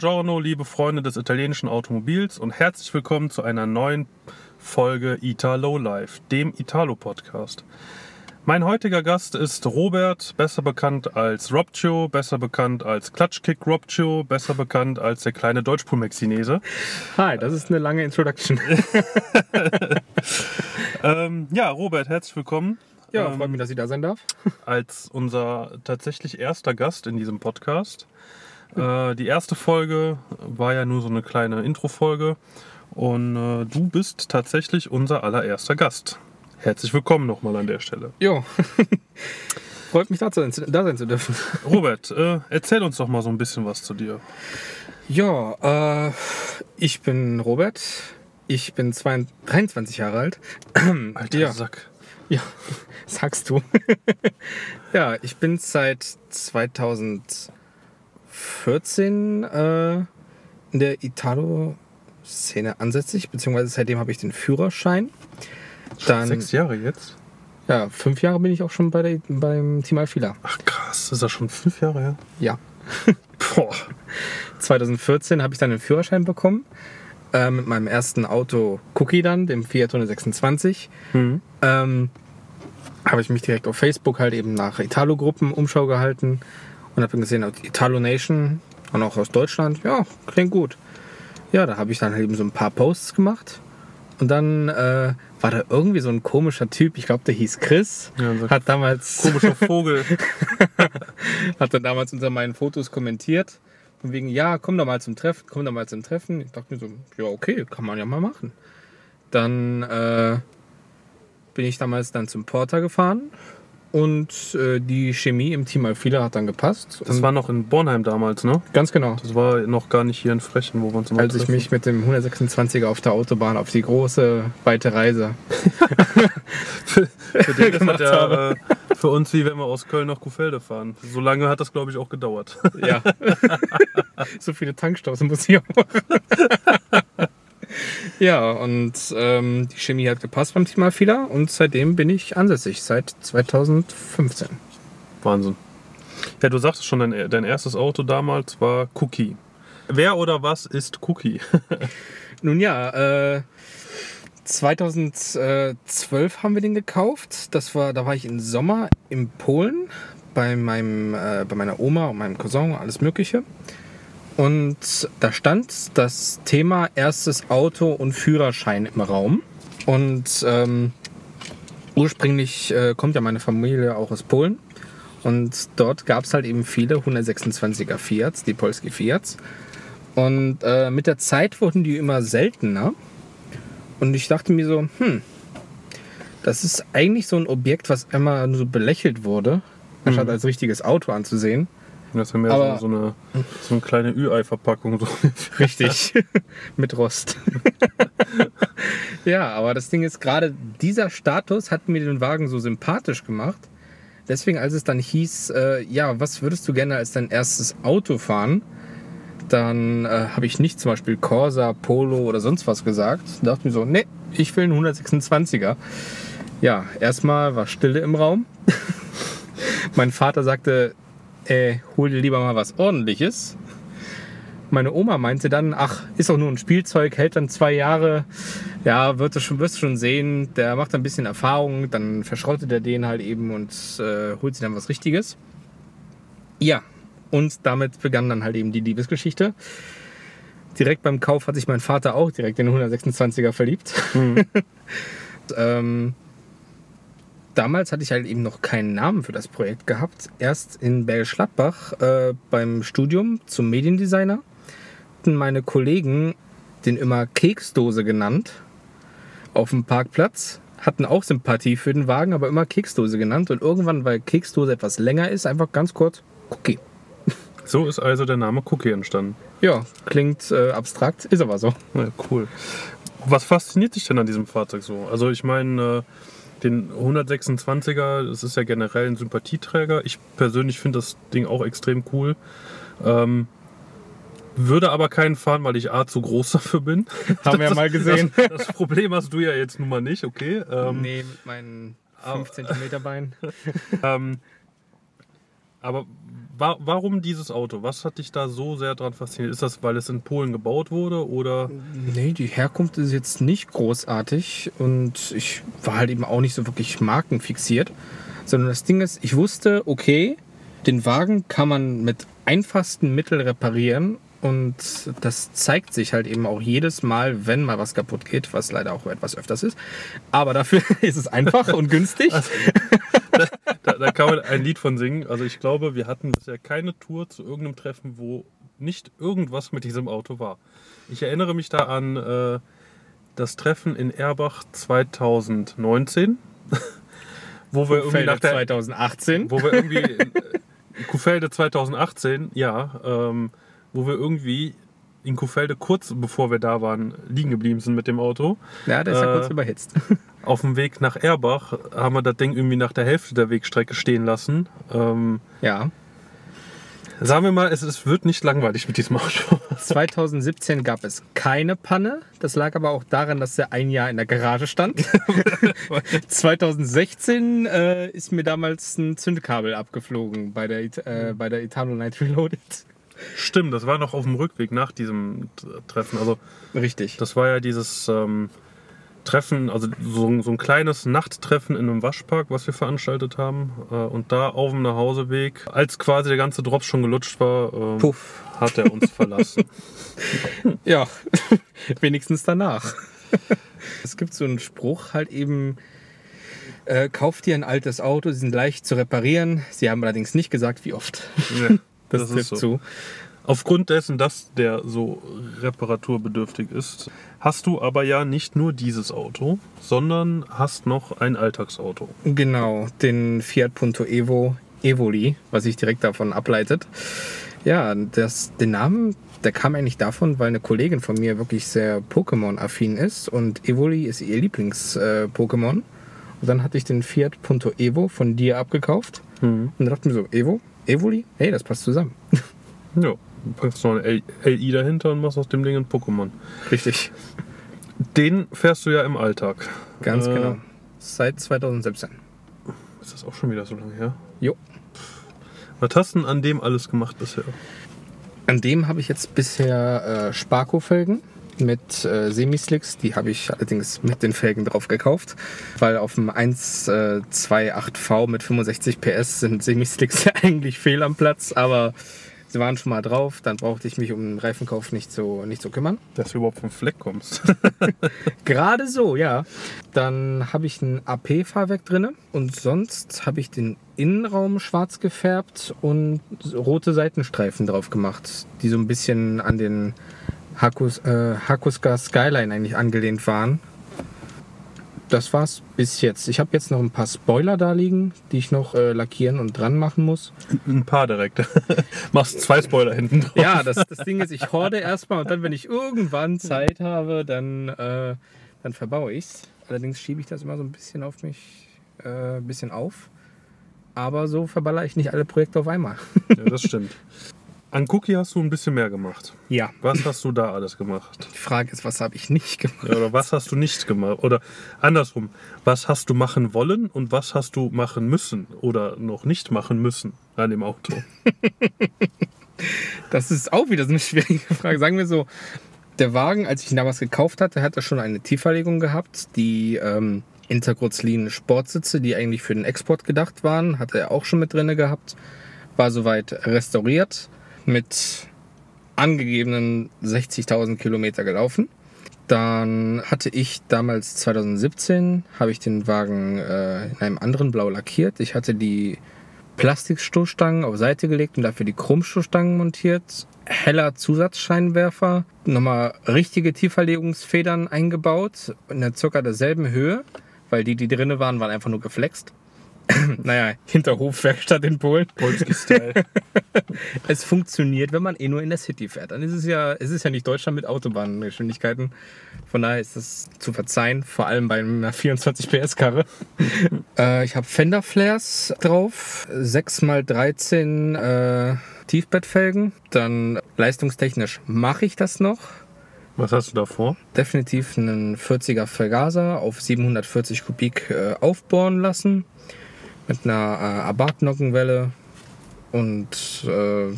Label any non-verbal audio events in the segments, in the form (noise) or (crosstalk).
Buongiorno, liebe Freunde des italienischen Automobils und herzlich willkommen zu einer neuen Folge Italo Life, dem Italo-Podcast. Mein heutiger Gast ist Robert, besser bekannt als Robcio, besser bekannt als Klatschkick Robcio, besser bekannt als der kleine Deutschpulmexinese. Hi, das ist eine lange Introduction. (laughs) ähm, ja, Robert, herzlich willkommen. Ja, ähm, freut mich, dass ich da sein darf. Als unser tatsächlich erster Gast in diesem Podcast. Äh, die erste Folge war ja nur so eine kleine Intro-Folge und äh, du bist tatsächlich unser allererster Gast. Herzlich willkommen nochmal an der Stelle. Jo. (laughs) Freut mich, da sein, da sein zu dürfen. (laughs) Robert, äh, erzähl uns doch mal so ein bisschen was zu dir. Ja, äh, ich bin Robert. Ich bin 22, 23 Jahre alt. (clears throat) Alter ja. Sack. Ja, (laughs) sagst du. ja, ich bin seit 2014 äh, in der Italo-Szene ansässig, beziehungsweise seitdem habe ich den Führerschein. Dann, Sechs Jahre jetzt? ja, fünf Jahre bin ich auch schon bei der, beim Team Alfila. Ach krass, ist das schon fünf Jahre her? Ja. (laughs) Boah. 2014 habe ich dann den Führerschein bekommen. Äh, mit meinem ersten Auto Cookie dann, dem Fiat 126. Mhm. Ähm, habe ich mich direkt auf Facebook halt eben nach Italo-Gruppen Umschau gehalten und habe dann gesehen, Italo Nation und auch aus Deutschland. Ja, klingt gut. Ja, da habe ich dann halt eben so ein paar Posts gemacht. Und dann äh, war da irgendwie so ein komischer Typ, ich glaube, der hieß Chris, Ja, so hat damals Komischer Vogel. (laughs) hat dann damals unter meinen Fotos kommentiert. Von wegen, ja, komm doch mal zum Treffen, komm doch mal zum Treffen. Ich dachte mir so, ja, okay, kann man ja mal machen. Dann äh, bin ich damals dann zum Porter gefahren und äh, die Chemie im Team Alfila hat dann gepasst. Das und war noch in Bornheim damals, ne? ganz genau. Das war noch gar nicht hier in Frechen, wo wir uns immer Als ich treffen. mich mit dem 126er auf der Autobahn auf die große, weite Reise. (laughs) für den das gemacht ja habe. äh, für uns wie wenn wir aus Köln nach Kuhfelde fahren. So lange hat das, glaube ich, auch gedauert. Ja. (laughs) so viele Tankstaus muss ich auch. (laughs) ja, und ähm, die Chemie hat gepasst beim Team Alfila und seitdem bin ich ansässig, seit 2015. Wahnsinn. Ja, du sagtest schon, dein, dein erstes Auto damals war Cookie. Wer oder was ist Cookie? (laughs) Nun ja, äh, 2012 haben wir den gekauft. Das war, da war ich im Sommer in Polen bei, meinem, äh, bei meiner Oma und meinem Cousin, alles Mögliche. Und da stand das Thema erstes Auto und Führerschein im Raum. Und ähm, ursprünglich äh, kommt ja meine Familie auch aus Polen. Und dort gab es halt eben viele 126er Fiats, die Polski Fiats. Und äh, mit der Zeit wurden die immer seltener. Und ich dachte mir so, hm, das ist eigentlich so ein Objekt, was immer nur so belächelt wurde, anstatt als richtiges Auto anzusehen. Das ist ja mehr Aber- so, eine, so eine kleine Ü-Ei-Verpackung. So. (laughs) Richtig. (laughs) Mit Rost. (laughs) ja, aber das Ding ist, gerade dieser Status hat mir den Wagen so sympathisch gemacht. Deswegen, als es dann hieß, äh, ja, was würdest du gerne als dein erstes Auto fahren, dann äh, habe ich nicht zum Beispiel Corsa, Polo oder sonst was gesagt. Da dachte mir so, nee, ich will einen 126er. Ja, erstmal war Stille im Raum. mein Vater sagte, äh, hol dir lieber mal was ordentliches. Meine Oma meinte dann, ach, ist doch nur ein Spielzeug, hält dann zwei Jahre. Ja, wird du schon, wirst du schon sehen. Der macht ein bisschen Erfahrung, dann verschrottet er den halt eben und äh, holt sich dann was Richtiges. Ja, und damit begann dann halt eben die Liebesgeschichte. Direkt beim Kauf hat sich mein Vater auch direkt in den 126er verliebt. (laughs) ähm, damals hatte ich halt eben noch keinen Namen für das Projekt gehabt. Erst in Bergisch Gladbach äh, beim Studium zum Mediendesigner hatten meine Kollegen den immer Keksdose genannt auf dem Parkplatz. Hatten auch Sympathie für den Wagen, aber immer Keksdose genannt. Und irgendwann, weil Keksdose etwas länger ist, einfach ganz kurz Cookie. so ist also der Name Cookie entstanden. Ja, klingt äh, abstrakt, ist aber so. Ja, cool. Was fasziniert dich denn an diesem Fahrzeug so? Also ich meine, äh, den 126er, das ist ja generell ein Sympathieträger. Ich persönlich finde das Ding auch extrem cool. Ähm, würde aber keinen fahren, weil ich A zu groß (laughs) dafür bin. (laughs) Haben wir ja mal gesehen. Das, das Problem hast du ja jetzt nun mal nicht, okay? Ähm, nee, mit meinen 5 cm Bein. (laughs) ähm, aber wa warum dieses Auto? Was hat dich da so sehr dran fasziniert? Ist das, weil es in Polen gebaut wurde oder? Nee, die Herkunft ist jetzt nicht großartig und ich war halt eben auch nicht so wirklich markenfixiert, sondern das Ding ist, ich wusste, okay, den Wagen kann man mit einfachsten Mitteln reparieren und das zeigt sich halt eben auch jedes Mal, wenn mal was kaputt geht, was leider auch etwas öfters ist. Aber dafür (laughs) ist es einfach und günstig. Da, da kann man ein Lied von singen. Also ich glaube, wir hatten bisher keine Tour zu irgendeinem Treffen, wo nicht irgendwas mit diesem Auto war. Ich erinnere mich da an äh, das Treffen in Erbach 2019, (laughs) wo wir irgendwie nach der 2018. wo wir irgendwie in äh, Kuhfelde 2018, ja, ähm, wo wir irgendwie in Kuhfelde kurz bevor wir da waren liegen geblieben sind mit dem Auto. Ja, der ist ja Äh, kurz überhitzt. (laughs) Auf dem Weg nach Erbach haben wir das Ding irgendwie nach der Hälfte der Wegstrecke stehen lassen. Ähm, Ja. sagen wir mal, es, es wird nicht langweilig mit diesem Auto. (laughs) 2017 gab es keine Panne. Das lag aber auch daran, dass er ein Jahr in der Garage stand. (laughs) 2016 äh, ist mir damals ein Zündkabel abgeflogen bei der, äh, bei der Italo Night Reloaded. Stimmt, das war noch auf dem Rückweg nach diesem Treffen. Also Richtig. das war ja dieses ähm, Treffen, also so, so ein kleines Nachttreffen in einem Waschpark, was wir veranstaltet haben. Äh, und da auf dem Nachhauseweg, als quasi der ganze Drops schon gelutscht war, ähm, Puff. hat er uns verlassen. (laughs) Ja, (laughs) wenigstens danach. (laughs) es gibt so einen Spruch halt eben, äh, kauft dir ein altes Auto, sie sind leicht zu reparieren. Sie haben allerdings nicht gesagt, wie oft. Ja, Das, das so. zu. Aufgrund dessen, dass der so reparaturbedürftig ist, hast du aber ja nicht nur dieses Auto, sondern hast noch ein Alltagsauto. Genau, den Fiat Punto Evo Evoli, was sich direkt davon ableitet. Ja, das, den Namen, der kam eigentlich davon, weil eine Kollegin von mir wirklich sehr Pokémon-affin ist und Evoli ist ihr Lieblings-Pokémon. und dann hatte ich den Fiat Punto Evo von dir abgekauft und dann dachte ich mir so, Evo, Evoli, hey, das passt zusammen. (laughs) Ja, du packst noch eine LI dahinter und machst aus dem Ding ein Pokémon. Richtig, Den fährst du ja im Alltag. ganz Äh, genau. Seit 2017. Ist das auch schon wieder so lange her? Jo. Was hast du denn an dem alles gemacht bisher? An dem habe ich jetzt bisher äh, Sparko-Felgen mit äh, Semislicks. Die habe ich allerdings mit den Felgen drauf gekauft, weil auf dem 128V mit 65 PS sind Semislicks (laughs) ja eigentlich fehl am Platz, aber sie waren schon mal drauf. Dann brauchte ich mich um den Reifenkauf nicht so, nicht so kümmern. Dass du überhaupt vom Fleck kommst. (laughs) Gerade so, ja. Dann habe ich ein AP-Fahrwerk drin und sonst habe ich den Innenraum schwarz gefärbt und rote Seitenstreifen drauf gemacht, die so ein bisschen an den Hakus, äh, Hakuska Skyline eigentlich angelehnt waren. Das war's bis jetzt. Ich habe jetzt noch ein paar Spoiler da liegen, die ich noch äh, lackieren und dran machen muss. ein paar direkt. (laughs) Machst zwei Spoiler hinten drauf. Ja, das, das Ding ist, ich horde erstmal und dann, wenn ich irgendwann Zeit habe, dann, äh, dann verbaue ich's. Allerdings schiebe ich das immer so ein bisschen auf mich, äh, ein bisschen auf. Aber so verballere ich nicht alle Projekte auf einmal. ja, das stimmt. (laughs) An Cookie hast du ein bisschen mehr gemacht. Ja. Was hast du da alles gemacht? Die Frage ist, was habe ich nicht gemacht? Ja, oder was hast du nicht gemacht? Oder andersrum, was hast du machen wollen und was hast du machen müssen oder noch nicht machen müssen an dem Auto? (laughs) Das ist auch wieder so eine schwierige Frage. Sagen wir so, der Wagen, als ich ihn damals gekauft hatte, hat er schon eine Tieferlegung gehabt. Die ähm, Interkurzlin Sportsitze, die eigentlich für den Export gedacht waren, hatte er auch schon mit drinne gehabt. War soweit restauriert, mit angegebenen 60.000 Kilometer gelaufen. Dann hatte ich damals 2017, habe ich den Wagen äh, in einem anderen Blau lackiert. Ich hatte die Plastikstoßstangen auf Seite gelegt und dafür die Chromstoßstangen montiert. Heller Zusatzscheinwerfer, nochmal richtige Tieferlegungsfedern eingebaut, in der circa derselben Höhe, weil die, die drinne waren, waren einfach nur geflext. (clears throat) naja, Hinterhofwerkstatt in Polen. Polski-Style. (laughs) Es funktioniert, wenn man eh nur in der City fährt. Dann ist es ja, es ist ja nicht Deutschland mit Autobahngeschwindigkeiten. Von daher ist das zu verzeihen, vor allem bei einer 24 PS Karre. äh, ich habe Fender Flares drauf, 6x13 äh, Tiefbettfelgen. Dann leistungstechnisch mache ich das noch. Was hast du da vor? Definitiv einen 40er Vergaser auf 740 Kubik äh, aufbohren lassen. Mit einer äh Abarth-Nockenwelle Und äh,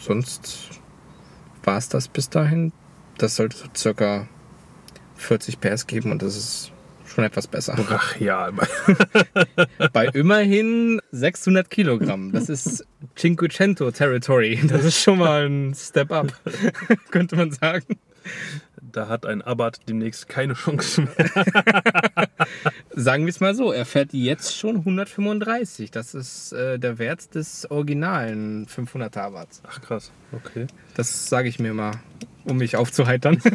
sonst war es das bis dahin. Das sollte so circa 40 PS geben und das ist schon etwas besser. Ach ja, (laughs) Bei immerhin 600 Kilogramm. Das ist Cinquecento Territory. Das ist schon mal ein Step up, (laughs) könnte man sagen. Da hat ein Abarth demnächst keine Chance mehr. (laughs) Sagen wir es mal so, er fährt jetzt schon 135. Das ist äh, der Wert des originalen 500er Abarths. Ach krass, okay. Das sage ich mir mal, um mich aufzuheitern. (laughs)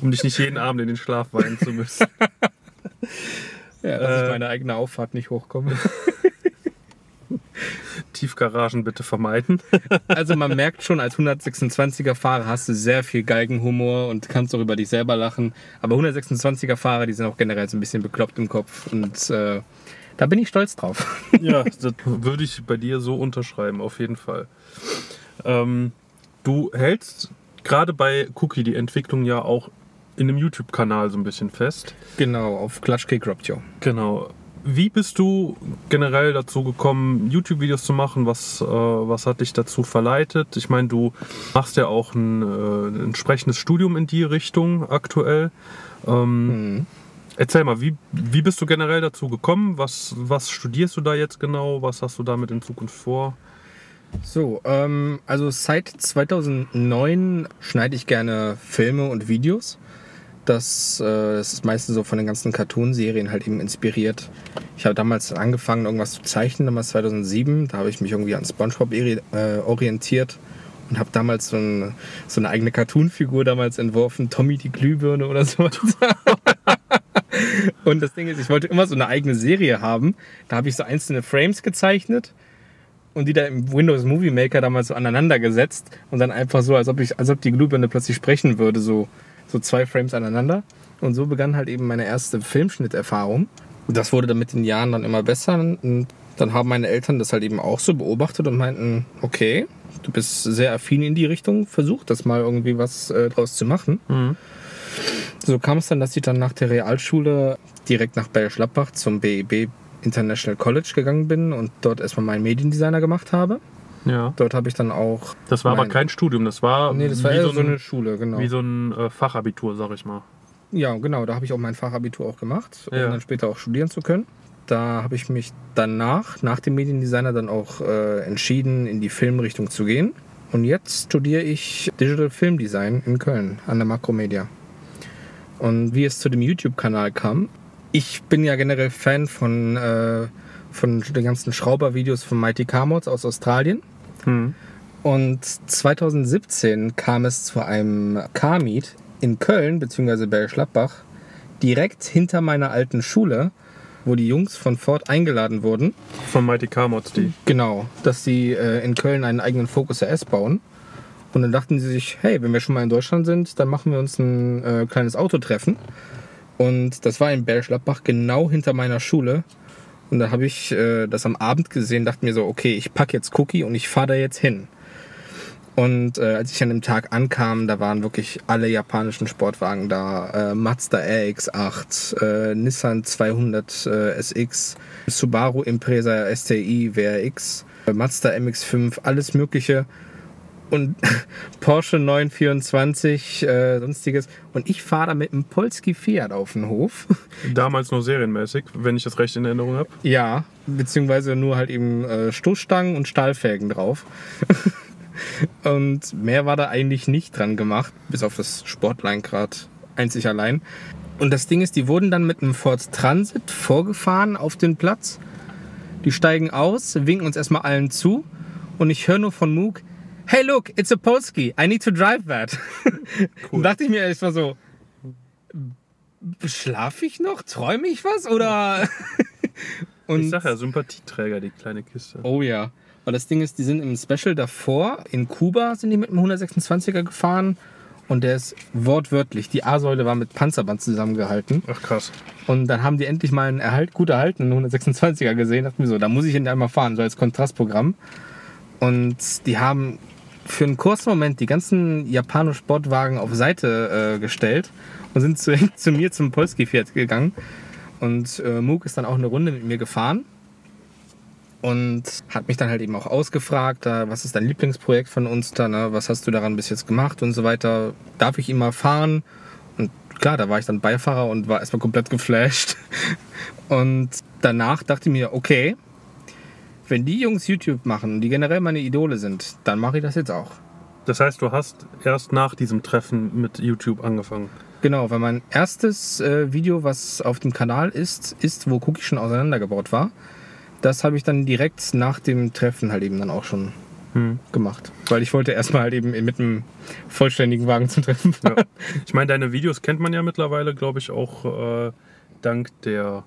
Um dich nicht jeden Abend in den Schlaf weinen zu müssen. (laughs) ja, dass Äh. ich meine eigene Auffahrt nicht hochkomme. Tiefgaragen bitte vermeiden. (laughs) Also man merkt schon, als 126er Fahrer hast du sehr viel Galgenhumor und kannst auch über dich selber lachen. Aber 126er Fahrer, die sind auch generell so ein bisschen bekloppt im Kopf. Und äh, da bin ich stolz drauf. Ja, (laughs) das würde ich bei dir so unterschreiben, auf jeden Fall. Ähm, du hältst gerade bei Cookie die Entwicklung ja auch in einem YouTube-Kanal so ein bisschen fest. Genau, auf Clutch Kick Robtio. Genau. Wie bist du generell dazu gekommen, YouTube-Videos zu machen? Was, äh, was hat dich dazu verleitet? Ich meine, du machst ja auch ein, äh, ein entsprechendes Studium in die Richtung aktuell. Ähm, Mhm. Erzähl mal, wie, wie bist du generell dazu gekommen? Was, was studierst du da jetzt genau? Was hast du damit in Zukunft vor? So, ähm, also seit 2009 schneide ich gerne Filme und Videos. Das, äh, das ist meistens so von den ganzen Cartoon-Serien halt eben inspiriert. Ich habe damals angefangen, irgendwas zu zeichnen, damals 2007. Da habe ich mich irgendwie an SpongeBob äh, orientiert und habe damals so, ein, so eine eigene Cartoon-Figur damals entworfen, Tommy die Glühbirne oder so. (laughs) und das Ding ist, ich wollte immer so eine eigene Serie haben. Da habe ich so einzelne Frames gezeichnet und die da im Windows Movie Maker damals so aneinander gesetzt und dann einfach so, als ob ich, als ob die Glühbirne plötzlich sprechen würde, so, so zwei Frames aneinander. Und so begann halt eben meine erste Filmschnitterfahrung. Das wurde dann mit den Jahren dann immer besser. Und dann haben meine Eltern das halt eben auch so beobachtet und meinten, okay, du bist sehr affin in die Richtung, versuch das mal irgendwie was äh, draus zu machen. So kam es dann, dass ich dann nach der Realschule direkt nach Bergisch Gladbach zum BEB International College gegangen bin und dort erstmal meinen Mediendesigner gemacht habe. Ja. Dort habe ich dann auch. Das war aber kein Studium, das war, Nee, das war wie, so so ein, eine Schule, genau. wie so ein äh, Fachabitur, sag ich mal. Ja, genau, da habe ich auch mein Fachabitur auch gemacht, um Ja. dann später auch studieren zu können. Da habe ich mich danach, nach dem Mediendesigner, dann auch äh, entschieden, in die Filmrichtung zu gehen. Und jetzt studiere ich Digital Film Design in Köln an der Makromedia. Und wie es zu dem YouTube-Kanal kam, ich bin ja generell Fan von, äh, von den ganzen Schrauber-Videos von Mighty Car Mods aus Australien. Hm. Und 2017 kam es zu einem Car-Meet in Köln, beziehungsweise Bergisch Gladbach, direkt hinter meiner alten Schule, wo die Jungs von Ford eingeladen wurden. Von Mighty Car Mods, die. Genau, dass sie äh, in Köln einen eigenen Focus RS bauen. Und dann dachten sie sich, hey, wenn wir schon mal in Deutschland sind, dann machen wir uns ein äh, kleines Autotreffen. Und das war in Bergisch Gladbach genau hinter meiner Schule. Und da habe ich äh, das am Abend gesehen, dachte mir so, okay, ich packe jetzt Cookie und ich fahre da jetzt hin. Und äh, als ich an dem Tag ankam, da waren wirklich alle japanischen Sportwagen da. Äh, Mazda RX-8, äh, Nissan 200 äh, SX, Subaru Impreza STI WRX, äh, Mazda MX-5, alles mögliche. Und (laughs) Porsche 924, äh, sonstiges. Und ich fahre da mit einem Polski Fiat auf den Hof. (laughs) Damals nur serienmäßig, wenn ich das recht in Erinnerung habe. Ja, beziehungsweise nur halt eben äh, Stoßstangen und Stahlfelgen drauf. (laughs) und mehr war da eigentlich nicht dran gemacht, bis auf das Sportlenkrad einzig allein. Und das Ding ist, die wurden dann mit einem Ford Transit vorgefahren auf den Platz. Die steigen aus, winken uns erstmal allen zu. Und ich höre nur von Moog, hey look, it's a Polski, I need to drive that. (laughs) Und dachte ich mir erst mal so, schlafe ich noch? Träume ich was? Oder... (laughs) Und Ich sag ja, Sympathieträger, die kleine Kiste. Oh ja. Weil das Ding ist, die sind im Special davor, in Kuba sind die mit dem 126er gefahren und der ist wortwörtlich, die A-Säule war mit Panzerband zusammengehalten. Ach krass. Und dann haben die endlich mal einen erhalt, gut erhaltenen 126er gesehen. Dachten wir so, da muss ich ihn einmal fahren, so als Kontrastprogramm. Und die haben für einen kurzen Moment die ganzen japanischen Sportwagen auf Seite äh, gestellt und sind zu, (laughs) zu mir zum Polski Fiat gegangen. Und äh, Moog ist dann auch eine Runde mit mir gefahren. und hat mich dann halt eben auch ausgefragt, was ist dein Lieblingsprojekt von uns da, ne? was hast du daran bis jetzt gemacht und so weiter. Darf ich ihn mal fahren? Und klar, da war ich dann Beifahrer und war erstmal komplett geflasht. (laughs) Und danach dachte ich mir, okay, wenn die Jungs YouTube machen die generell meine Idole sind, dann mache ich das jetzt auch. Das heißt, du hast erst nach diesem Treffen mit YouTube angefangen. Genau, weil mein erstes äh, Video, was auf dem Kanal ist, ist, wo Cookie schon auseinandergebaut war. Das habe ich dann direkt nach dem Treffen halt eben dann auch schon Hm. gemacht. Weil ich wollte erstmal halt eben mit einem vollständigen Wagen zum Treffen fahren. Ja. Ich meine, deine Videos kennt man ja mittlerweile, glaube ich, auch äh, dank der,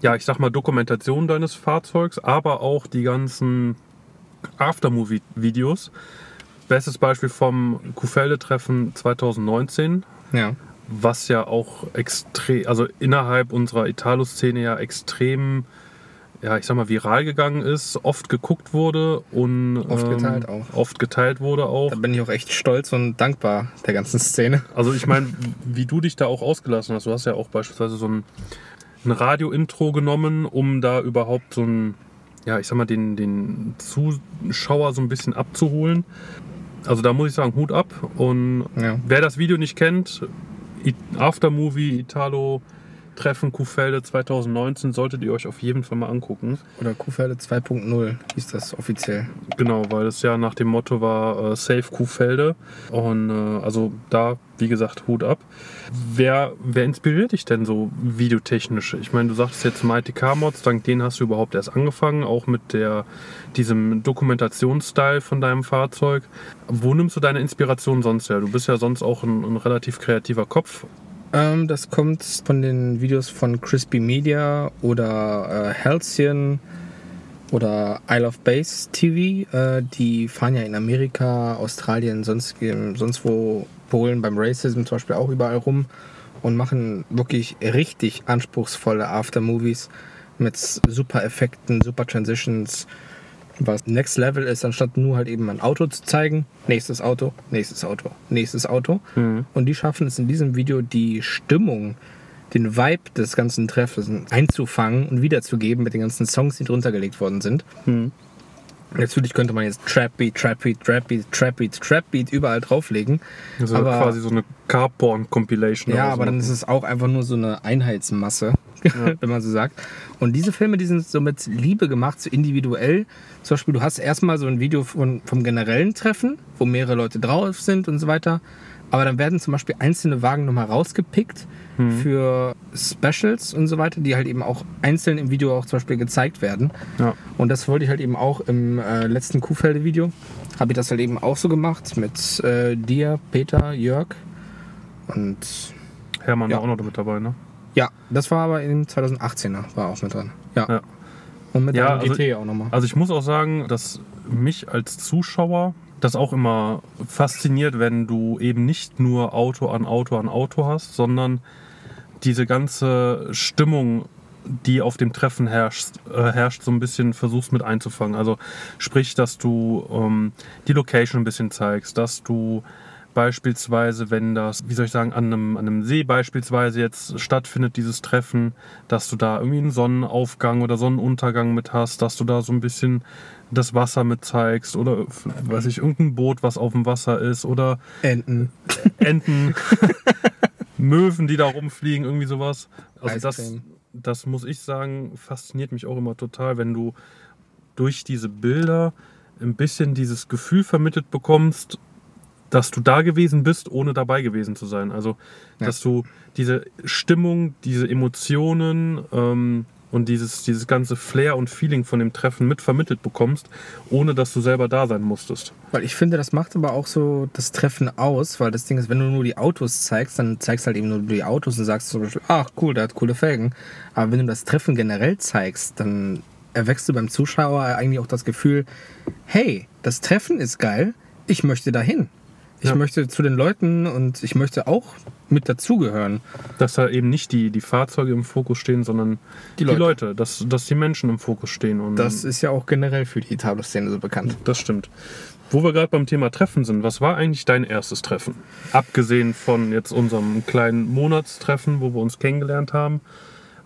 ja, ich sag mal, Dokumentation deines Fahrzeugs, aber auch die ganzen Aftermovie-Videos. Bestes Beispiel vom Kuhfelde-Treffen 2019, Ja. was ja auch extrem, also innerhalb unserer Italo-Szene ja extrem, ja, ich sag mal, viral gegangen ist, oft geguckt wurde und Oft geteilt auch. Oft geteilt wurde auch. Da bin ich auch echt stolz und dankbar der ganzen Szene. Also ich meine, wie du dich da auch ausgelassen hast. Du hast ja auch beispielsweise so ein, ein Radio-Intro genommen, um da überhaupt so ein, ja, ich sag mal, den, den Zuschauer so ein bisschen abzuholen. Also da muss ich sagen, Hut ab. Und Ja. wer das Video nicht kennt, Aftermovie Italo Treffen Kuhfelde 2019 solltet ihr euch auf jeden Fall mal angucken. Oder Kuhfelde 2.0 hieß das offiziell. Genau, weil es ja nach dem Motto war äh, Safe Kuhfelde. Und äh, also da, wie gesagt, Hut ab. Wer, wer inspiriert dich denn so videotechnisch? Ich meine, du sagtest jetzt Mighty Car Mods, dank denen hast du überhaupt erst angefangen, auch mit der, diesem Dokumentationsstyle von deinem Fahrzeug. Wo nimmst du deine Inspiration sonst her? Du bist ja sonst auch ein, ein relativ kreativer Kopf. Ähm, das kommt von den Videos von Crispy Media oder äh, Halcyon oder Isle of Base TV. Äh, die fahren ja in Amerika, Australien, sonst, sonst wo, Polen beim Racism zum Beispiel auch überall rum und machen wirklich richtig anspruchsvolle Aftermovies mit super Effekten, super Transitions. Was Next Level ist, anstatt nur halt eben ein Auto zu zeigen, nächstes Auto, nächstes Auto, nächstes Auto. Und die schaffen es in diesem Video, die Stimmung, den Vibe des ganzen Treffens einzufangen und wiederzugeben mit den ganzen Songs, die drunter gelegt worden sind. Natürlich könnte man jetzt Trap Beat, Trap Beat, Trap Beat, Trap Beat, Trap Beat überall drauflegen. Also aber, quasi so eine Carporn-Compilation. ja, aber so. dann ist es auch einfach nur so eine Einheitsmasse, (laughs) wenn man so sagt. Und diese Filme, die sind so mit Liebe gemacht, so individuell. Zum Beispiel, du hast erstmal so ein Video von, vom generellen Treffen, wo mehrere Leute drauf sind und so weiter. Aber dann werden zum Beispiel einzelne Wagen nochmal rausgepickt für Specials und so weiter, die halt eben auch einzeln im Video auch zum Beispiel gezeigt werden. Ja. Und das wollte ich halt eben auch im äh, letzten Kuhfelde-Video. Habe ich das halt eben auch so gemacht mit äh, dir, Peter, Jörg. Und Hermann Ja. war auch noch mit dabei, ne? Ja, das war aber im 2018er, war auch mit dran. Ja. Ja. Und mit Ja, also- GT auch nochmal. Also ich muss auch sagen, dass mich als Zuschauer das auch immer fasziniert, wenn du eben nicht nur Auto an Auto an Auto hast, sondern diese ganze Stimmung, die auf dem Treffen herrscht, äh, herrscht so ein bisschen versuchst mit einzufangen. Also sprich, dass du ähm, die Location ein bisschen zeigst, dass du beispielsweise, wenn das, wie soll ich sagen, an einem, an einem See beispielsweise jetzt stattfindet, dieses Treffen, dass du da irgendwie einen Sonnenaufgang oder Sonnenuntergang mit hast, dass du da so ein bisschen das Wasser mit zeigst oder, weiß ich, irgendein Boot, was auf dem Wasser ist oder Enten. Enten, (laughs) Möwen, die da rumfliegen, irgendwie sowas. Also das, das muss ich sagen, fasziniert mich auch immer total, wenn du durch diese Bilder ein bisschen dieses Gefühl vermittelt bekommst, dass du da gewesen bist, ohne dabei gewesen zu sein. Also, Ja. dass du diese Stimmung, diese Emotionen ähm, und dieses, dieses ganze Flair und Feeling von dem Treffen mit vermittelt bekommst, ohne dass du selber da sein musstest. Weil ich finde, das macht aber auch so das Treffen aus, weil das Ding ist, wenn du nur die Autos zeigst, dann zeigst halt eben nur die Autos und sagst zum Beispiel, ach cool, der hat coole Felgen. Aber wenn du das Treffen generell zeigst, dann erwächst du beim Zuschauer eigentlich auch das Gefühl, hey, das Treffen ist geil, ich möchte dahin. Ich Ja. möchte zu den Leuten und ich möchte auch mit dazugehören. Dass da eben nicht die, die Fahrzeuge im Fokus stehen, sondern die Die Leute, Leute. dass, dass die Menschen im Fokus stehen. Und Das ist ja auch generell für die Italo-Szene so bekannt. Das stimmt. Wo wir gerade beim Thema Treffen sind, was war eigentlich dein erstes Treffen? Abgesehen von jetzt unserem kleinen Monatstreffen, wo wir uns kennengelernt haben.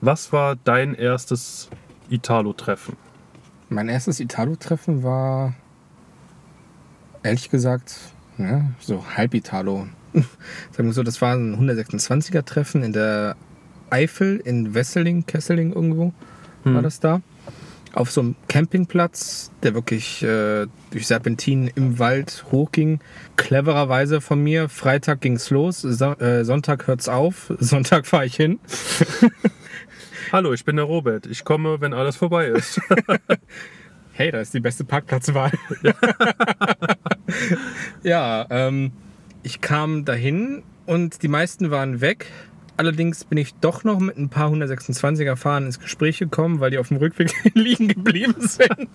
Was war dein erstes Italo-Treffen? Mein erstes Italo-Treffen war, ehrlich gesagt, ja, so halb Italo. (laughs) Sagen wir so, das war ein 126er-Treffen in der Eifel, in Wesseling, Kesseling irgendwo war das da. Auf so einem Campingplatz, der wirklich äh, durch Serpentinen im Wald hochging. Clevererweise von mir. Freitag ging's los, so äh, Sonntag hört's auf, (laughs) Sonntag fahre ich hin. (laughs) Hallo, ich bin der Robert. Ich komme, wenn alles vorbei ist. Hey, da ist die beste Parkplatzwahl. (laughs) ja, ähm, ich kam dahin und die meisten waren weg. Allerdings bin ich doch noch mit ein paar 126er Fahren ins Gespräch gekommen, weil die auf dem Rückweg (laughs) liegen geblieben sind.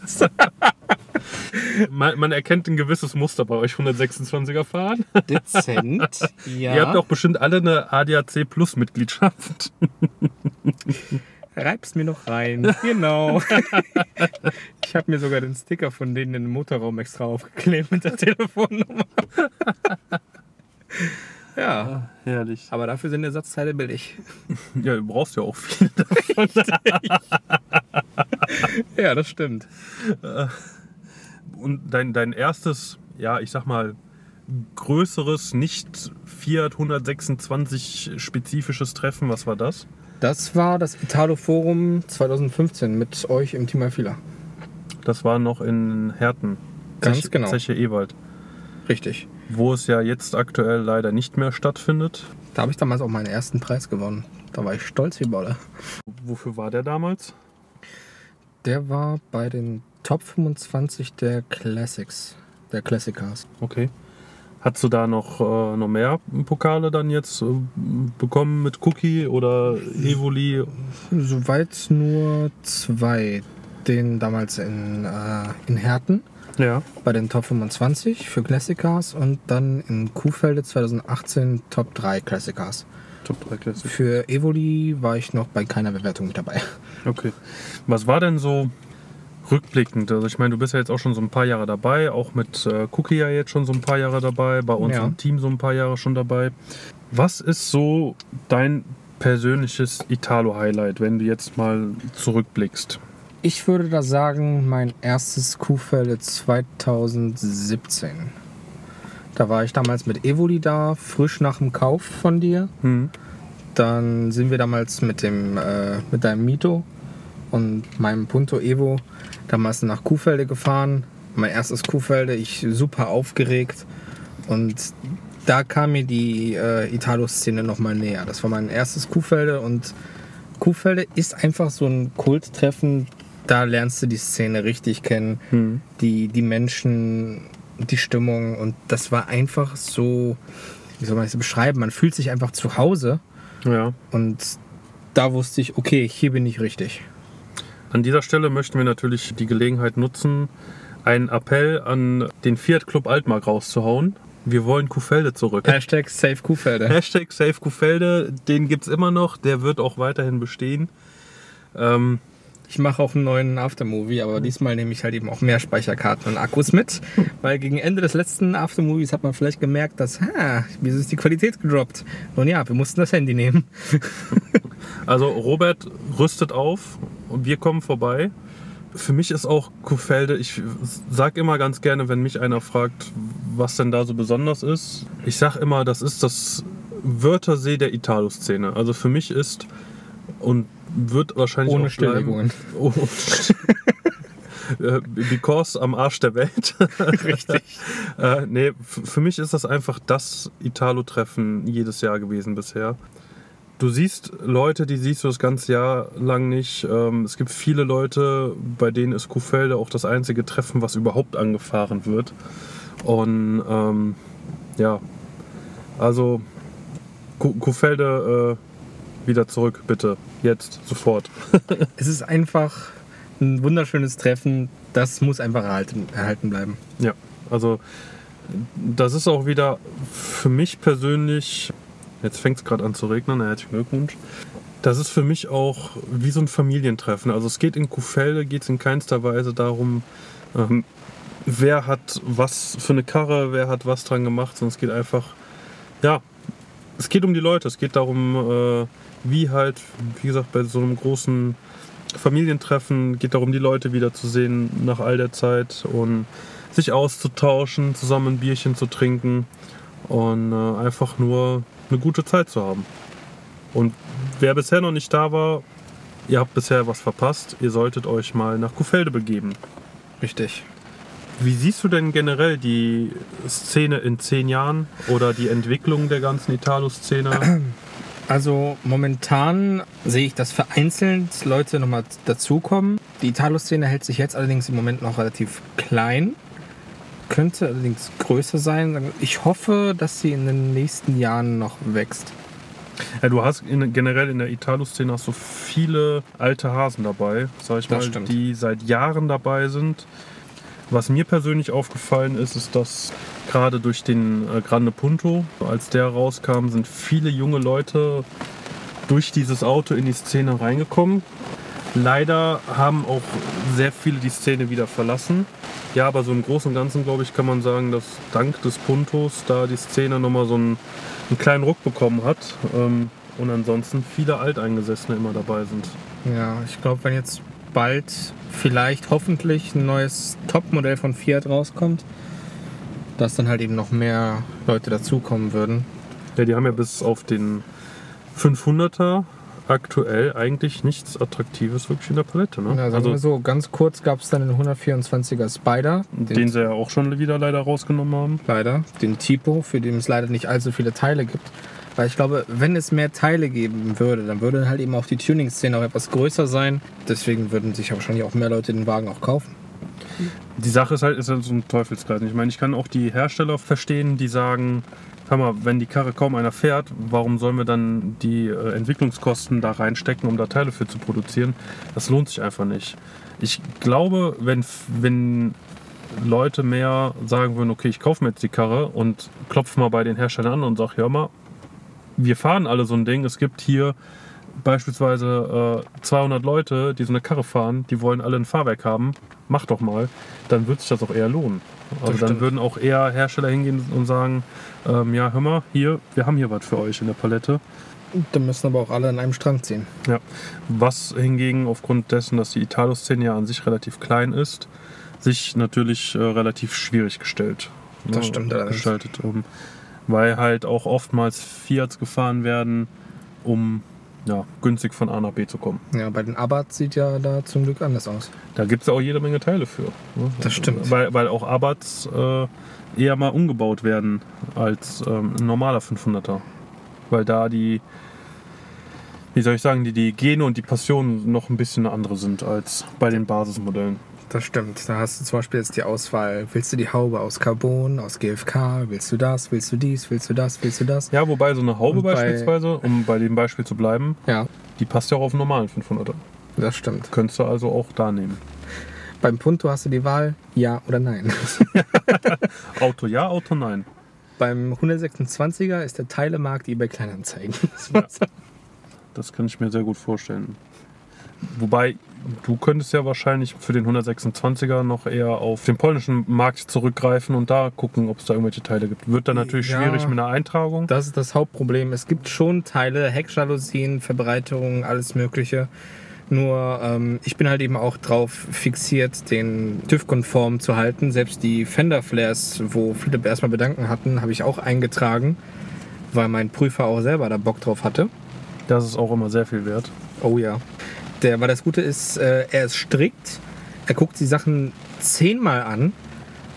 (laughs) man, man erkennt ein gewisses Muster bei euch 126er fahren. Dezent, ja. Ihr habt doch bestimmt alle eine ADAC Plus Mitgliedschaft. Reib's mir noch rein. Genau. Ich habe mir sogar den Sticker von denen in den Motorraum extra aufgeklebt mit der Telefonnummer. (laughs) ja, Herrlich. aber dafür sind Ersatzteile billig. (laughs) Ja, du brauchst ja auch viel. (laughs) Ja, das stimmt. Und dein, dein erstes, ja, ich sag mal, größeres, nicht Fiat 126 spezifisches Treffen, was war das? Das war das Italo Forum 2015 mit euch im Team Alfila. Das war noch in Herten. Ganz Zeche, genau. Zeche Ewald. Richtig. Wo es ja jetzt aktuell leider nicht mehr stattfindet. Da habe ich damals auch meinen ersten Preis gewonnen. Da war ich stolz wie Bolle. Wofür war der damals? Der war bei den Top 25 der Classics, der Classic Cars. Okay. Hast du da noch, äh, noch mehr Pokale dann jetzt äh, bekommen mit Cookie oder Evoli? Soweit nur zwei. Den damals in, äh, in Herten Ja. bei den Top 25 für Classic Cars und dann in Kuhfelde 2018 Top 3 Classic Cars. Top 3 Classic. Für Evoli war ich noch bei keiner Bewertung mit dabei. (laughs) Okay. Was war denn so rückblickend? Also ich meine, du bist ja jetzt auch schon so ein paar Jahre dabei, auch mit äh, Cookie ja jetzt schon so ein paar Jahre dabei, bei uns Ja. im Team so ein paar Jahre schon dabei. Was ist so dein persönliches Italo-Highlight, wenn du jetzt mal zurückblickst? Ich würde da sagen, mein erstes Kuhfelde 2017. Da war ich damals mit Evoli da, frisch nach dem Kauf von dir. Hm. Dann sind wir damals mit, dem, äh, mit deinem Mito und meinem Punto Evo damals nach Kuhfelde gefahren. Mein erstes Kuhfelde, ich super aufgeregt. Und da kam mir die äh, Italo-Szene nochmal näher. Das war mein erstes Kuhfelde und Kuhfelde ist einfach so ein Kulttreffen. Da lernst du die Szene richtig kennen, Hm. die, die Menschen, die Stimmung. Und das war einfach so, wie soll man das beschreiben? Man fühlt sich einfach zu Hause. Ja. Und da wusste ich, okay, hier bin ich richtig. An dieser Stelle möchten wir natürlich die Gelegenheit nutzen, einen Appell an den Fiat Club Altmark rauszuhauen. Wir wollen Kuhfelde zurück. Hashtag Save Kuhfelde. (laughs) Hashtag Save Kuhfelde, den gibt es immer noch, der wird auch weiterhin bestehen. Ähm, Ich mache auch einen neuen Aftermovie, aber diesmal nehme ich halt eben auch mehr Speicherkarten und Akkus mit. (laughs) Weil gegen Ende des letzten Aftermovies hat man vielleicht gemerkt, dass, ha, wieso ist die Qualität gedroppt? Nun ja, wir mussten das Handy nehmen. (laughs) also Robert rüstet auf und wir kommen vorbei. Für mich ist auch Kuhfelde, ich sag immer ganz gerne, wenn mich einer fragt, was denn da so besonders ist. Ich sag immer, das ist das Wörthersee der Italo-Szene. Also für mich ist und wird wahrscheinlich Ohne Stilllegungen. (laughs) Oh. Äh, Because am Arsch der Welt. (laughs) Richtig. (laughs) äh, nee, für mich ist das einfach das Italo-Treffen jedes Jahr gewesen bisher. Du siehst Leute, die siehst du das ganze Jahr lang nicht. Ähm, es gibt viele Leute, bei denen ist Kuhfelde auch das einzige Treffen, was überhaupt angefahren wird. Und ähm, ja, also Ku- Kuhfelde äh, wieder zurück, bitte. Jetzt, sofort. (laughs) Es ist einfach ein wunderschönes Treffen. Das muss einfach erhalten, erhalten bleiben. Ja, also das ist auch wieder für mich persönlich, jetzt fängt es gerade an zu regnen, herzlichen Glückwunsch. Das ist für mich auch wie so ein Familientreffen. Also es geht in Kuhfelde, geht es in keinster Weise darum, ähm, wer hat was für eine Karre, wer hat was dran gemacht, sondern es geht einfach, ja, es geht um die Leute, es geht darum, äh, wie halt, wie gesagt, bei so einem großen Familientreffen, geht darum, die Leute wiederzusehen nach all der Zeit und sich auszutauschen, zusammen ein Bierchen zu trinken und äh, einfach nur eine gute Zeit zu haben. Und wer bisher noch nicht da war, ihr habt bisher was verpasst. Ihr solltet euch mal nach Kuhfelde begeben. Richtig. Wie siehst du denn generell die Szene in zehn Jahren oder die Entwicklung der ganzen Italo-Szene? Also momentan sehe ich, dass vereinzelt Leute nochmal dazukommen. Die Italo-Szene hält sich jetzt allerdings im Moment noch relativ klein. Könnte allerdings größer sein. Ich hoffe, dass sie in den nächsten Jahren noch wächst. Ja, du hast in, generell in der Italo-Szene hast so viele alte Hasen dabei, sag ich Das mal, stimmt. die seit Jahren dabei sind. Was mir persönlich aufgefallen ist, ist, dass gerade durch den äh, Grande Punto, als der rauskam, sind viele junge Leute durch dieses Auto in die Szene reingekommen. Leider haben auch sehr viele die Szene wieder verlassen. Ja, aber so im Großen und Ganzen, glaube ich, kann man sagen, dass dank des Puntos da die Szene nochmal so einen, einen kleinen Ruck bekommen hat. Ähm, und ansonsten viele Alteingesessene immer dabei sind. Ja, ich glaube, wenn jetzt bald vielleicht hoffentlich ein neues Topmodell von Fiat rauskommt, dass dann halt eben noch mehr Leute dazukommen würden. Ja, die haben ja bis auf den 500er aktuell eigentlich nichts Attraktives wirklich in der Palette. Ne? Ja, wir so, ganz kurz gab es dann den 124er Spider, den, den sie ja auch schon wieder leider rausgenommen haben. leider, den Tipo, für den es leider nicht allzu viele Teile gibt. Weil ich glaube, wenn es mehr Teile geben würde, dann würde halt eben auch die Tuning-Szene auch etwas größer sein. Deswegen würden sich wahrscheinlich auch mehr Leute den Wagen auch kaufen. Die Sache ist halt, ist halt so ein Teufelskreis. Ich meine, ich kann auch die Hersteller verstehen, die sagen, hör mal, wenn die Karre kaum einer fährt, warum sollen wir dann die äh, Entwicklungskosten da reinstecken, um da Teile für zu produzieren? Das lohnt sich einfach nicht. Ich glaube, wenn, wenn Leute mehr sagen würden, okay, ich kaufe mir jetzt die Karre und klopfe mal bei den Herstellern an und sage, hör mal, wir fahren alle so ein Ding. Es gibt hier beispielsweise äh, 200 Leute, die so eine Karre fahren, die wollen alle ein Fahrwerk haben. Mach doch mal. Dann wird sich das auch eher lohnen. Also dann stimmt. würden auch eher Hersteller hingehen und sagen, ähm, ja, hör mal, hier, wir haben hier was für euch in der Palette. Dann müssen aber auch alle an einem Strang ziehen. Ja. Was hingegen aufgrund dessen, dass die Italo-Szene ja an sich relativ klein ist, sich natürlich äh, relativ schwierig gestellt. Das ne, stimmt gestaltet. Um, weil halt auch oftmals Fiats gefahren werden, um ja, günstig von A nach B zu kommen. Ja, bei den Abarth sieht ja da zum Glück anders aus. Da gibt es ja auch jede Menge Teile für. Ne? Das stimmt. Weil, weil auch Abarths äh, eher mal umgebaut werden als ähm, ein normaler 500er. Weil da die, wie soll ich sagen, die, die Gene und die Passionen noch ein bisschen andere sind als bei den Basismodellen. Das stimmt. Da hast du zum Beispiel jetzt die Auswahl. Willst du die Haube aus Carbon, aus GFK? Willst du das? Willst du dies? Willst du das? Willst du das? Ja, wobei so eine Haube bei- beispielsweise, um bei dem Beispiel zu bleiben, Ja, die passt ja auch auf einen normalen 500er. das stimmt. Könntest du also auch da nehmen. Beim Punto hast du die Wahl, ja oder nein. (laughs) Auto ja, Auto nein. Beim 126er ist der Teilemarkt eBay Kleinanzeigen. Das kann ich mir sehr gut vorstellen. Wobei, du könntest ja wahrscheinlich für den 126er noch eher auf den polnischen Markt zurückgreifen und da gucken, ob es da irgendwelche Teile gibt. Wird dann natürlich Ja. schwierig mit einer Eintragung. Das ist das Hauptproblem. Es gibt schon Teile, Heckjalousien, Verbreiterungen, alles Mögliche. Nur ähm, ich bin halt eben auch drauf fixiert, den TÜV-konform zu halten. Selbst die Fender-Flares, wo viele erstmal Bedanken hatten, habe ich auch eingetragen, weil mein Prüfer auch selber da Bock drauf hatte. Das ist auch immer sehr viel wert. Oh ja. Der, weil das Gute ist, äh, er ist strikt. Er guckt die Sachen zehnmal an.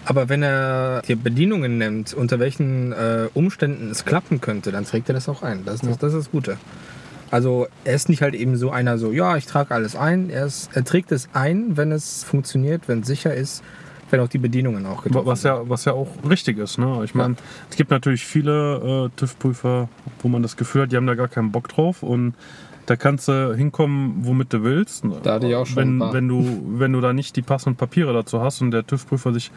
Aber wenn er dir Bedienungen nennt, unter welchen äh, Umständen es klappen könnte, dann trägt er das auch ein. Das, das, das ist das Gute. Also er ist nicht halt eben so einer so, ja, ich trage alles ein. Er, ist, er trägt es ein, wenn es funktioniert, wenn es sicher ist, wenn auch die Bedienungen auch getroffen Was ja, was ja auch richtig ist. Ne? Ich meine, es gibt natürlich viele äh, TÜV-Prüfer, wo man das Gefühl hat, die haben da gar keinen Bock drauf und da kannst du hinkommen, womit du willst. Da hatte ich auch schon wenn, wenn du Wenn du da nicht die passenden Papiere dazu hast und der TÜV-Prüfer sich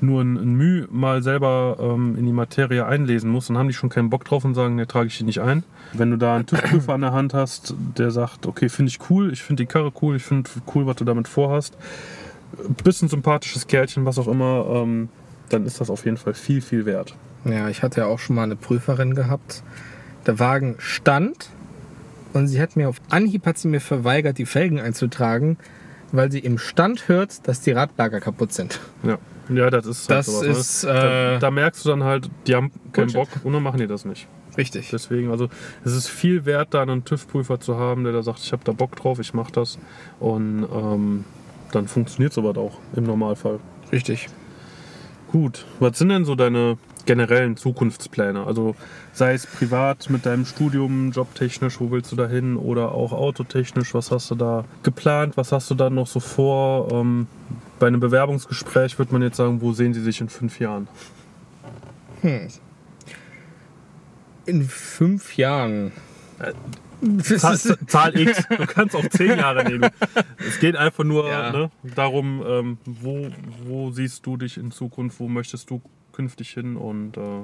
nur ein, ein Mühe mal selber ähm, in die Materie einlesen muss, dann haben die schon keinen Bock drauf und sagen, ne, trage ich die nicht ein. Wenn du da einen TÜV-Prüfer an der Hand hast, der sagt, okay, finde ich cool, ich finde die Karre cool, ich finde cool, was du damit vorhast, bist ein sympathisches Kerlchen, was auch immer, ähm, dann ist das auf jeden Fall viel, viel wert. Ja, ich hatte ja auch schon mal eine Prüferin gehabt. Der Wagen stand, und sie hat mir auf Anhieb hat sie mir verweigert, die Felgen einzutragen, weil sie im Stand hört, dass die Radlager kaputt sind. Ja, ja das ist halt Das sowas, ne? ist, da, äh, da merkst du dann halt, die haben keinen Bullshit. Bock und dann machen die das nicht. Richtig. Deswegen, also es ist viel wert, da einen TÜV-Prüfer zu haben, der da sagt, ich habe da Bock drauf, ich mache das. Und ähm, dann funktioniert sowas auch im Normalfall. Richtig. Gut, was sind denn so deine generellen Zukunftspläne? Also sei es privat mit deinem Studium, jobtechnisch, wo willst du da hin? Oder auch autotechnisch, was hast du da geplant? Was hast du da noch so vor? Ähm, bei einem Bewerbungsgespräch wird man jetzt sagen, wo sehen Sie sich in fünf Jahren? In fünf Jahren. Das Zahl, (laughs) Zahl X, du kannst auch zehn Jahre nehmen. Es geht einfach nur Ja. ne, darum, ähm, wo, wo siehst du dich in Zukunft, wo möchtest du künftig hin und äh,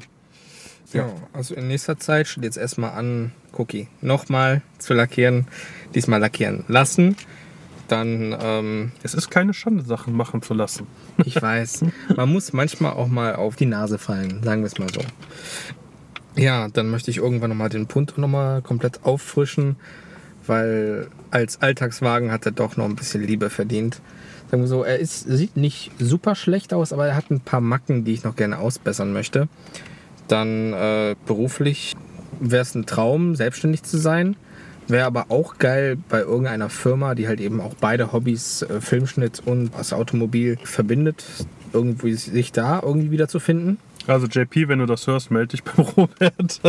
ja, also in nächster Zeit steht jetzt erstmal an, Cookie nochmal zu lackieren. Diesmal lackieren lassen. Dann, ähm, es ist keine Schande, Sachen machen zu lassen. ich weiß, man muss manchmal auch mal auf die Nase fallen, sagen wir es mal so. Ja, dann möchte ich irgendwann nochmal den Punto nochmal komplett auffrischen, weil als Alltagswagen hat er doch noch ein bisschen Liebe verdient. Sagen wir so, er ist, sieht nicht super schlecht aus, aber er hat ein paar Macken, die ich noch gerne ausbessern möchte. Dann äh, beruflich wäre es ein Traum, selbstständig zu sein. Wäre aber auch geil bei irgendeiner Firma, die halt eben auch beide Hobbys, äh, Filmschnitt und das Automobil verbindet, irgendwie sich da irgendwie wieder zu finden. Also JP, wenn du das hörst, melde dich beim (laughs) Robert.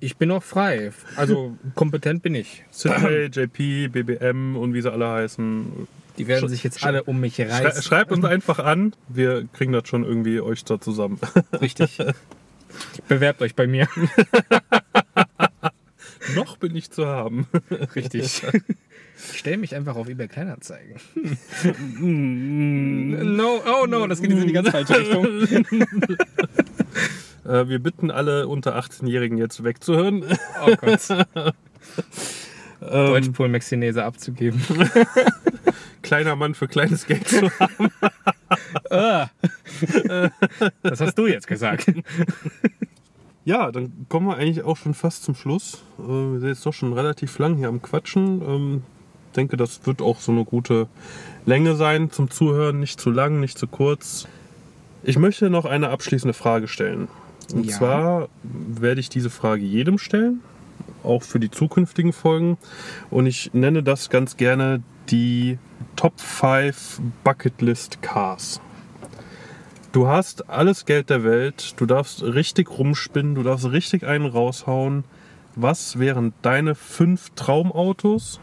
Ich bin auch frei. Also kompetent bin ich. Sidney, JP, BBM und wie sie alle heißen. Die werden sich jetzt alle um mich reißen. schreibt uns einfach an. Wir kriegen das schon irgendwie euch da zusammen. (laughs) Richtig. Bewerbt euch bei mir. (laughs) Noch bin ich zu haben. (laughs) Richtig. Ich stelle mich einfach auf eBay Kleinanzeigen. No, oh no, das geht jetzt in die ganz falsche Richtung. Äh, wir bitten alle unter 18-Jährigen jetzt wegzuhören. Oh Gott. Ähm, Deutschpol Mexinese abzugeben. Kleiner Mann für kleines Geld zu haben. (laughs) Ah. Das hast du jetzt gesagt. Ja, dann kommen wir eigentlich auch schon fast zum Schluss. Äh, wir sind jetzt doch schon relativ lang hier am Quatschen. Ähm, denke, das wird auch so eine gute Länge sein zum Zuhören. Nicht zu lang, nicht zu kurz. Ich möchte noch eine abschließende Frage stellen. Und Ja. zwar werde ich diese Frage jedem stellen, auch für die zukünftigen Folgen. Und ich nenne das ganz gerne die Top 5 Bucketlist Cars. Du hast alles Geld der Welt, du darfst richtig rumspinnen, du darfst richtig einen raushauen. Was wären deine fünf Traumautos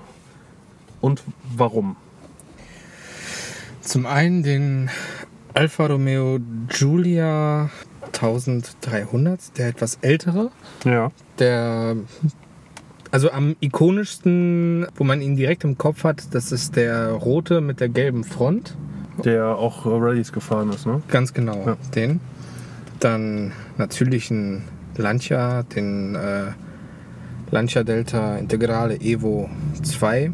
und warum? Zum einen den Alfa Romeo Giulia 1300, der etwas ältere. Ja. Der, also am ikonischsten, wo man ihn direkt im Kopf hat, das ist der rote mit der gelben Front. Der auch Rallyes gefahren ist, ne? Ganz genau, Ja. den. Dann natürlich ein Lancia, den äh, Lancia Delta Integrale Evo 2.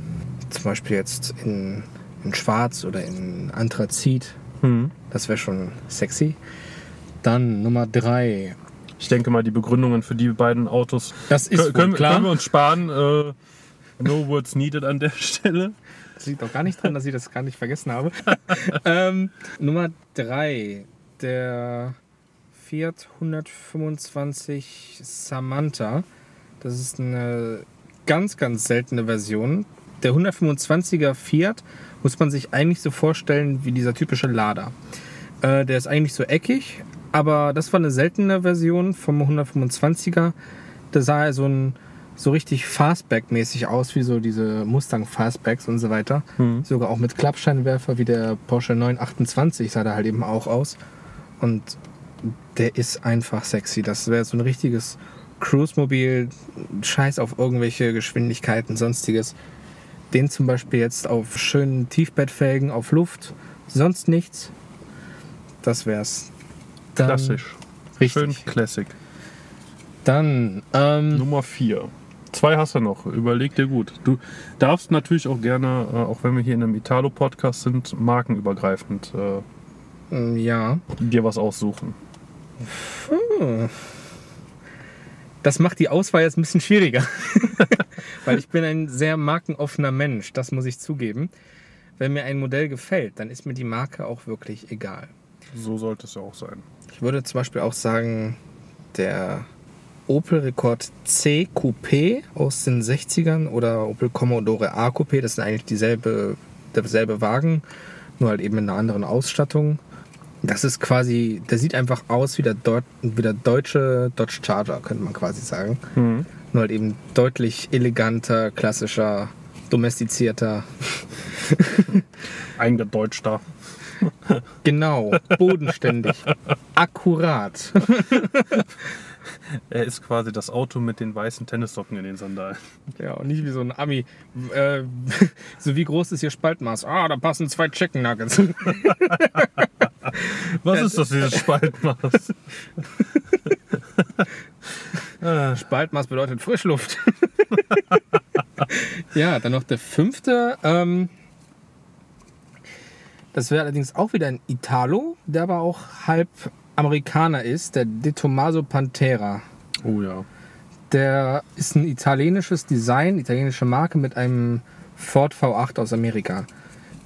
Zum Beispiel jetzt in, in Schwarz oder in Anthrazit. Hm. Das wäre schon sexy. Dann Nummer 3. Ich denke mal, die Begründungen für die beiden Autos Das ist können, klar. können wir uns sparen. Äh, no words needed an der (laughs) Stelle. Das liegt auch gar nicht dran, dass ich das gar nicht vergessen habe. (laughs) ähm, Nummer 3. Der Fiat 125 Samantha. Das ist eine ganz, ganz seltene Version. Der 125er Fiat muss man sich eigentlich so vorstellen wie dieser typische Lader. Äh, der ist eigentlich so eckig, aber das war eine seltene Version vom 125er. Da sah er so ein so richtig Fastback-mäßig aus, wie so diese Mustang Fastbacks und so weiter. Sogar auch mit Klappscheinwerfer, wie der Porsche 928 sah da halt eben auch aus. Und der ist einfach sexy. Das wäre so ein richtiges Cruise-Mobil, scheiß auf irgendwelche Geschwindigkeiten, sonstiges. Den zum Beispiel jetzt auf schönen Tiefbettfelgen, auf Luft, sonst nichts. Das wär's. Dann, Klassisch. Richtig. Schön Classic. Dann, ähm, Nummer 4. Zwei hast du noch. Überleg dir gut. Du darfst natürlich auch gerne, äh, auch wenn wir hier in einem Italo-Podcast sind, markenübergreifend äh, ja. dir was aussuchen. Das macht die Auswahl jetzt ein bisschen schwieriger. (laughs) Weil ich bin ein sehr markenoffener Mensch, das muss ich zugeben. Wenn mir ein Modell gefällt, dann ist mir die Marke auch wirklich egal. So sollte es ja auch sein. Ich würde zum Beispiel auch sagen, der Opel Rekord C Coupé aus den 60ern oder Opel Commodore A Coupé, das sind eigentlich dieselbe, derselbe Wagen, nur halt eben in einer anderen Ausstattung. Das ist quasi, der sieht einfach aus wie der, Deut wie der deutsche Dodge Charger, könnte man quasi sagen. Nur halt eben deutlich eleganter, klassischer, domestizierter. (laughs) Eingedeutschter. (laughs) Genau, bodenständig, akkurat. (laughs) Er ist quasi das Auto mit den weißen Tennissocken in den Sandalen. Ja, und nicht wie so ein Ami. Äh, (laughs) so wie groß ist Ihr Spaltmaß? Ah, da passen zwei Chicken Nuggets. Was ist das, dieses Spaltmaß? Spaltmaß bedeutet Frischluft. ja, dann noch der fünfte. Ähm, das wäre allerdings auch wieder ein Italo, der aber auch halb Amerikaner ist, der De Tomaso Pantera. Oh ja. Der ist ein italienisches Design, italienische Marke mit einem Ford V8 aus Amerika.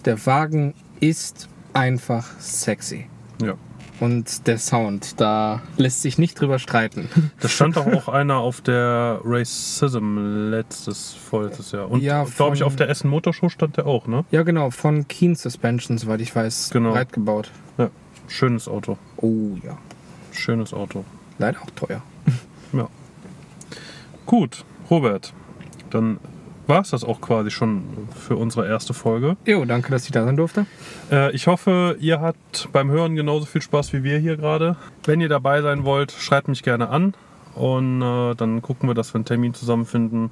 Der Wagen ist einfach sexy. Ja. Und der Sound, da lässt sich nicht drüber streiten. Da stand doch auch einer auf der Racism letztes, vorletztes Jahr. Und Ja, glaube ich, auf der Essen Motorshow stand der auch, ne? Ja, genau, von Keen Suspension, soweit ich weiß, Genau. breit gebaut. Ja. Schönes Auto. Oh ja, Schönes Auto. leider auch teuer. Ja. Gut, Robert. Dann war es das auch quasi schon für unsere erste Folge. Jo, danke, dass ich da sein durfte. Äh, ich hoffe, ihr habt beim Hören genauso viel Spaß wie wir hier gerade. Wenn ihr dabei sein wollt, schreibt mich gerne an. Und äh, dann gucken wir, dass wir einen Termin zusammenfinden.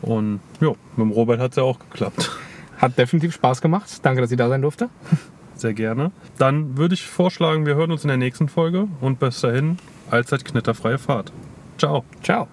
Und ja, mit dem Robert hat es ja auch geklappt. Hat definitiv Spaß gemacht. Danke, dass ich da sein durfte. Sehr gerne. Dann würde ich vorschlagen, wir hören uns in der nächsten Folge. Und bis dahin, allzeit knitterfreie Fahrt. Ciao. Ciao.